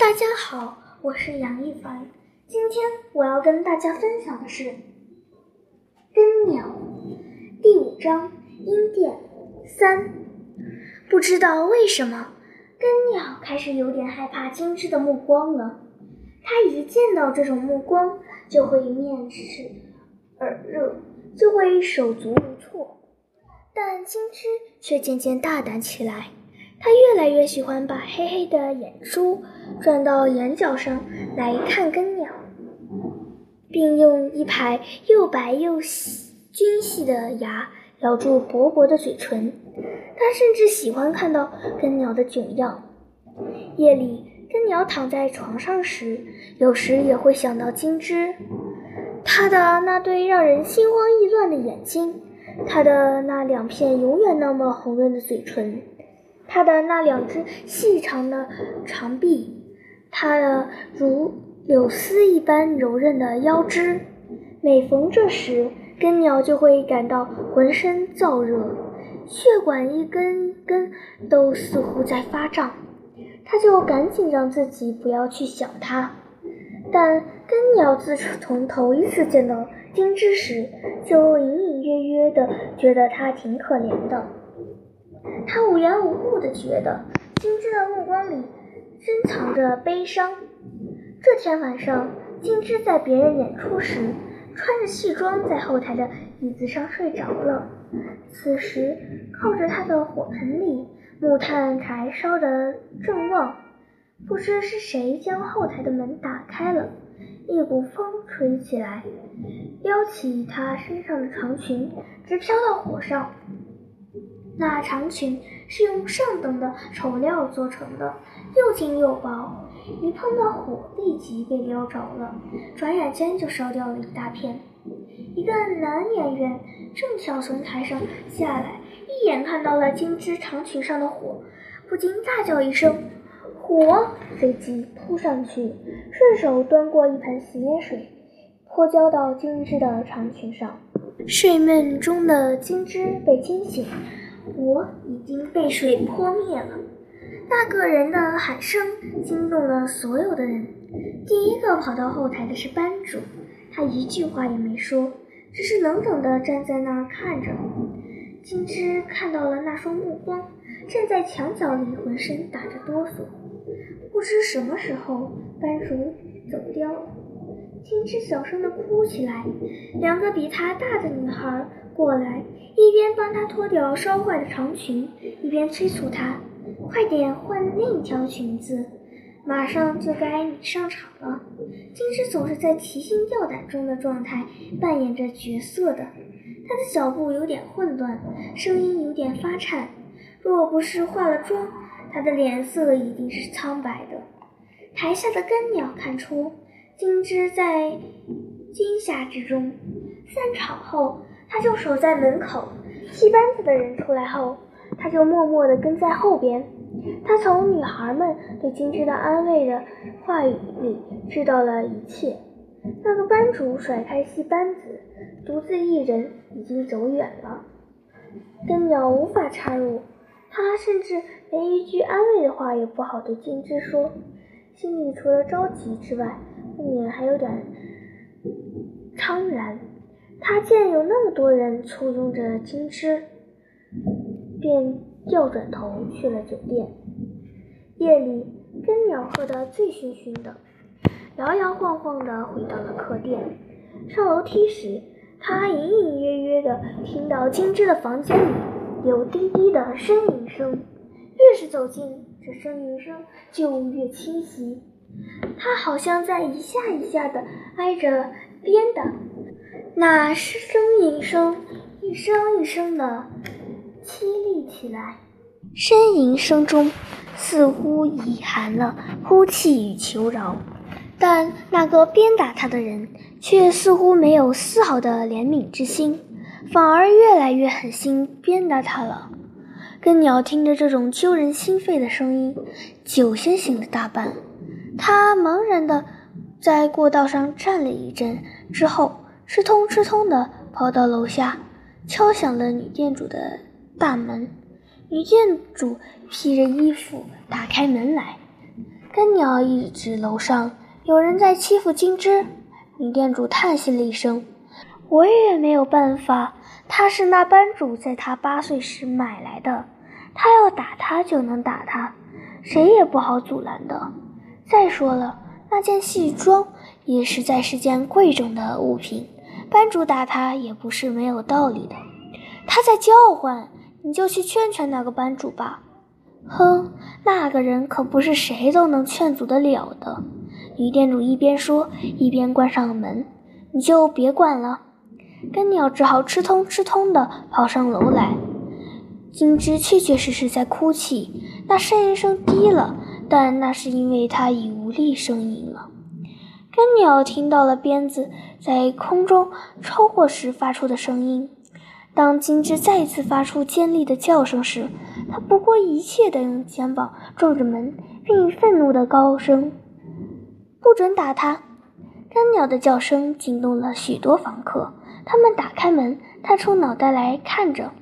大家好，我是杨一凡。今天我要跟大家分享的是《根鸟》第五章“阴殿三”。不知道为什么，根鸟开始有点害怕金枝的目光了。它一见到这种目光，就会面赤耳热，就会手足无措。但金枝却渐渐大胆起来。他越来越喜欢把黑黑的眼珠转到眼角上来看根鸟，并用一排又白又细、均细的牙咬住薄薄的嘴唇。他甚至喜欢看到根鸟的囧样。夜里，根鸟躺在床上时，有时也会想到金枝，他的那对让人心慌意乱的眼睛，他的那两片永远那么红润的嘴唇。他的那两只细长的长臂，他的如柳丝一般柔韧的腰肢，每逢这时，根鸟就会感到浑身燥热，血管一根根都似乎在发胀，他就赶紧让自己不要去想它。但根鸟自从头一次见到金枝时，就隐隐约约地觉得它挺可怜的。他无缘无故地觉得金枝的目光里深藏着悲伤。这天晚上，金枝在别人演出时，穿着戏装在后台的椅子上睡着了。此时，靠着他的火盆里，木炭柴烧得正旺。不知是谁将后台的门打开了，一股风吹起来，撩起他身上的长裙，直飘到火上。那长裙是用上等的绸料做成的，又轻又薄，一碰到火立即被撩着了，转眼间就烧掉了一大片。一个男演员正巧从台上下来，一眼看到了金枝长裙上的火，不禁大叫一声：“火！”随即扑上去，顺手端过一盆洗脸水，泼浇到金枝的长裙上。睡梦中的金枝被惊醒。火已经被水泼灭了。那个人的喊声惊动了所有的人。第一个跑到后台的是班主，他一句话也没说，只是冷冷地站在那儿看着。金枝看到了那双目光，站在墙角里，浑身打着哆嗦。不知什么时候，班主走掉了。金枝小声的哭起来。两个比她大的女孩。过来，一边帮她脱掉烧坏的长裙，一边催促她：“快点换另一条裙子，马上就该你上场了。”金枝总是在提心吊胆中的状态扮演着角色的，她的脚步有点混乱，声音有点发颤。若不是化了妆，她的脸色一定是苍白的。台下的根鸟看出金枝在惊吓之中。散场后。他就守在门口，戏班子的人出来后，他就默默地跟在后边。他从女孩们对金枝的安慰的话语里知道了一切。那个班主甩开戏班子，独自一人已经走远了。根鸟无法插入，他甚至连一句安慰的话也不好对金枝说，心里除了着急之外，不免还有点怅然。他见有那么多人簇拥着金枝，便调转头去了酒店。夜里，根鸟喝得醉醺醺的，摇摇晃晃地回到了客店。上楼梯时，他隐隐约约地听到金枝的房间里有低低的呻吟声，越是走近，这呻吟声就越清晰。他好像在一下一下地挨着边的。那呻吟声一声一声的凄厉起来，呻吟声中似乎隐含了哭泣与求饶，但那个鞭打他的人却似乎没有丝毫的怜悯之心，反而越来越狠心鞭打他了。根鸟听着这种揪人心肺的声音，酒先醒了大半，他茫然地在过道上站了一阵之后。吃通吃通的跑到楼下，敲响了女店主的大门。女店主披着衣服打开门来，根鸟一指楼上，有人在欺负金枝。女店主叹息了一声：“我也没有办法，他是那班主在他八岁时买来的，他要打他就能打他，谁也不好阻拦的。再说了，那件戏装也实在是件贵重的物品，班主打他也不是没有道理的。他在叫唤，你就去劝劝那个班主吧。”哼，那个人可不是谁都能劝阻得了的。女店主一边说，一边关上了门。你就别管了。根鸟只好吃通吃通的跑上楼来。金枝确确实实在哭泣，那呻吟声低了，但那是因为它已无力呻吟了。根鸟听到了鞭子在空中抽过时发出的声音。当金枝再次发出尖利的叫声时，他不顾一切地用肩膀撞着门，并愤怒的高声：“不准打他！”干鸟的叫声惊动了许多房客，他们打开门，探出脑袋来看着。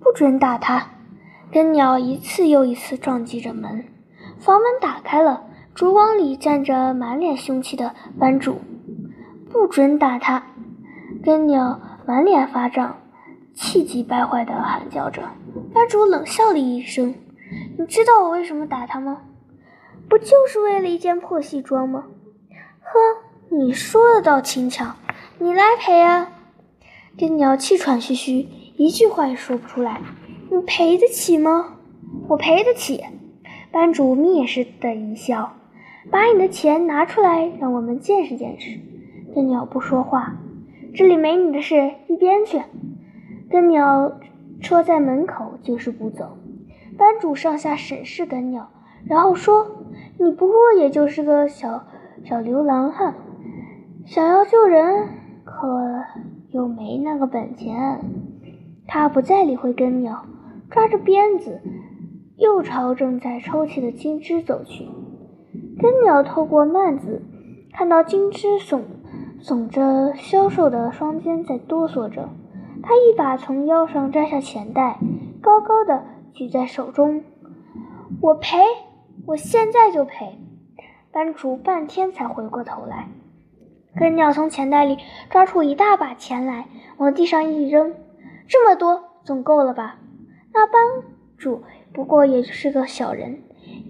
不准打他！干鸟一次又一次撞击着门，房门打开了，烛光里站着满脸凶气的班主。不准打他！干鸟。满脸发胀，气急败坏地喊叫着。班主冷笑了一声：“你知道我为什么打他吗？不就是为了一件破西装吗？”“呵，你说的倒轻巧，你来赔啊！”根鸟气喘吁吁，一句话也说不出来。“你赔得起吗？”“我赔得起。”班主蔑视的一笑：“把你的钱拿出来，让我们见识见识。”根鸟不说话。这里没你的事，一边去！根鸟戳在门口，就是不走。班主上下审视根鸟，然后说：“你不过也就是个小小流浪汉，想要救人，可又没那个本钱。”他不再理会根鸟，抓着鞭子，又朝正在抽泣的金枝走去。根鸟透过幔子，看到金枝耸。耸着消瘦的双肩在哆嗦着，他一把从腰上摘下钱袋，高高的举在手中。我赔，我现在就赔。班主半天才回过头来，根鸟从钱袋里抓出一大把钱来，往地上一扔，这么多总够了吧？那班主不过也就是个小人，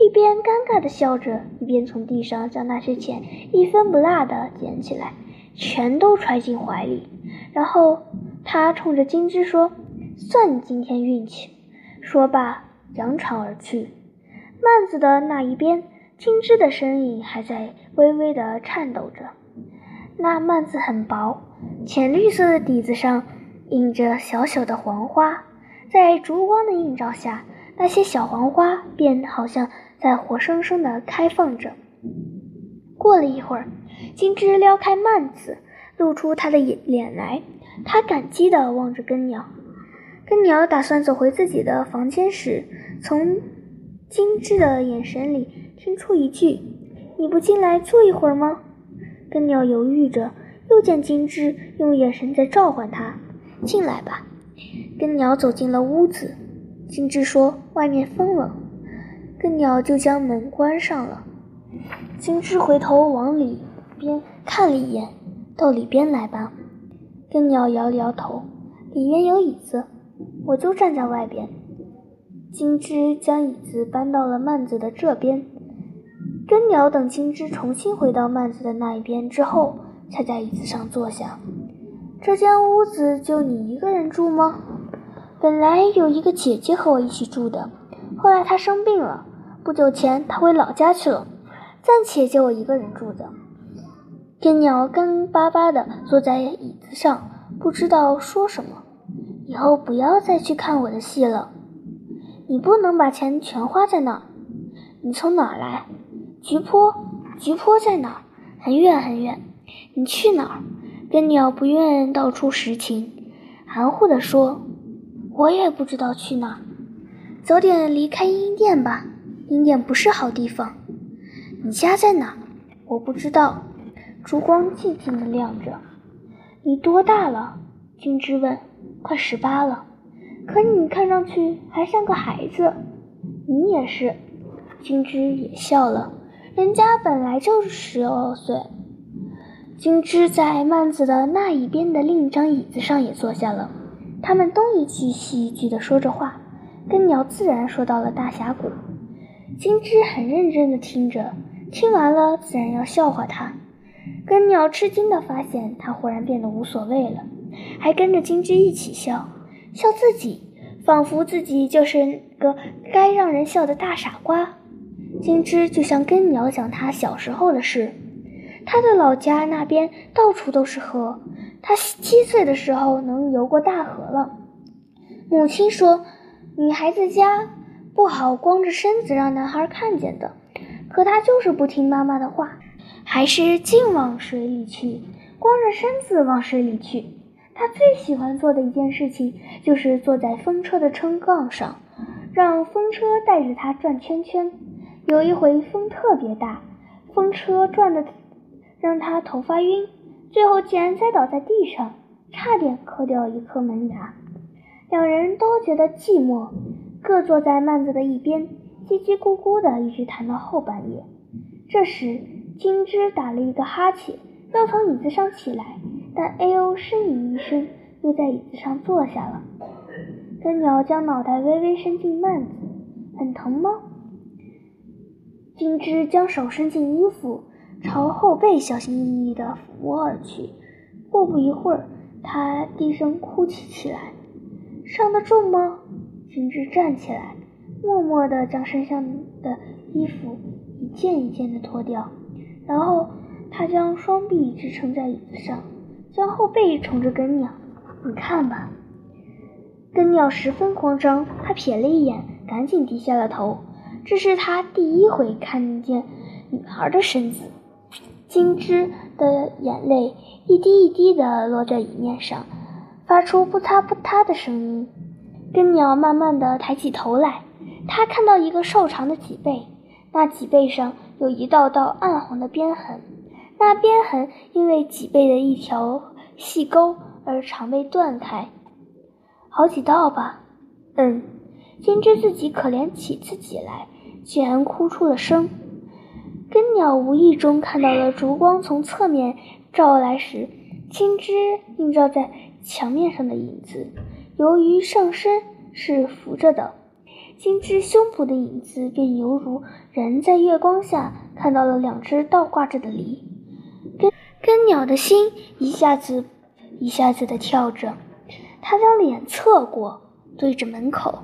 一边尴尬的笑着，一边从地上将那些钱一分不落的捡起来。全都揣进怀里，然后他冲着金枝说：“算你今天运气。”说罢，扬长而去。幔子的那一边，金枝的身影还在微微的颤抖着。那幔子很薄，浅绿色的底子上印着小小的黄花，在烛光的映照下，那些小黄花便好像在活生生的开放着。过了一会儿。金枝撩开幔子，露出他的脸来。他感激地望着根鸟。根鸟打算走回自己的房间时，从金枝的眼神里听出一句：“你不进来坐一会儿吗？”根鸟犹豫着，又见金枝用眼神在召唤他：“进来吧。”根鸟走进了屋子。金枝说：“外面风冷。”根鸟就将门关上了。金枝回头往里。边看了一眼，到里边来吧。根鸟摇了摇头，里面有椅子，我就站在外边。金枝将椅子搬到了幔子的这边。根鸟等金枝重新回到幔子的那一边之后，才在椅子上坐下。这间屋子就你一个人住吗？本来有一个姐姐和我一起住的，后来她生病了，不久前她回老家去了，暂且就我一个人住的。天鸟干巴巴地坐在椅子上，不知道说什么。以后不要再去看我的戏了。你不能把钱全花在那儿。你从哪儿来？菊坡，菊坡在哪儿？很远很远。你去哪儿？根鸟不愿道出实情，含糊地说：“我也不知道去哪。早点离开阴殿吧，阴殿不是好地方。你家在哪？我不知道。”烛光静静的亮着。你多大了？君之问。快十八了。可你看上去还像个孩子。你也是。金枝也笑了，人家本来就是十二岁。金枝在幔子的那一边的另一张椅子上也坐下了，他们东一句西一句地说着话，根鸟自然说到了大峡谷。金枝很认真地听着，听完了自然要笑话他。根鸟吃惊地发现他忽然变得无所谓了，还跟着金枝一起笑，笑自己，仿佛自己就是个该让人笑的大傻瓜。金枝就像根鸟讲他小时候的事，他的老家那边到处都是河，他七岁的时候能游过大河了。母亲说，女孩子家。不好光着身子让男孩看见的，可他就是不听妈妈的话，还是净往水里去，光着身子往水里去。他最喜欢做的一件事情就是坐在风车的撑杠上，让风车带着他转圈圈。有一回风特别大，风车转的让他头发晕，最后竟然栽倒在地上，差点磕掉一颗门牙。两人都觉得寂寞。各坐在幔子的一边，叽叽咕咕的，一直谈到后半夜。这时，金枝打了一个哈欠，要从椅子上起来，但哎呦呻吟一声，又在椅子上坐下了。根鸟将脑袋微微伸进幔子，很疼吗？金枝将手伸进衣服，朝后背小心翼翼地抚摸而去。过不一会儿，他低声哭泣起来：“伤得重吗？”金枝站起来，默默地将身上的衣服一件一件地脱掉，然后他将双臂支撑在椅子上，将后背冲着根鸟：“你看吧。”根鸟十分慌张，他瞥了一眼，赶紧低下了头。这是他第一回看见女孩的身子。金枝的眼泪一滴一滴地落在椅面上，发出扑嗒扑嗒的声音。根鸟慢慢地抬起头来，他看到一个瘦长的脊背，那脊背上有一道道暗红的边痕，那边痕因为脊背的一条细沟而常被断开，好几道吧？嗯，金枝自己可怜起自己来，竟然哭出了声。根鸟无意中看到了烛光从侧面照来时，金枝映照在墙面上的影子。由于上身是扶着的，金枝胸脯的影子便犹如人在月光下看到了两只倒挂着的梨。根根鸟的心一下子一下子的跳着，他将脸侧过，对着门口。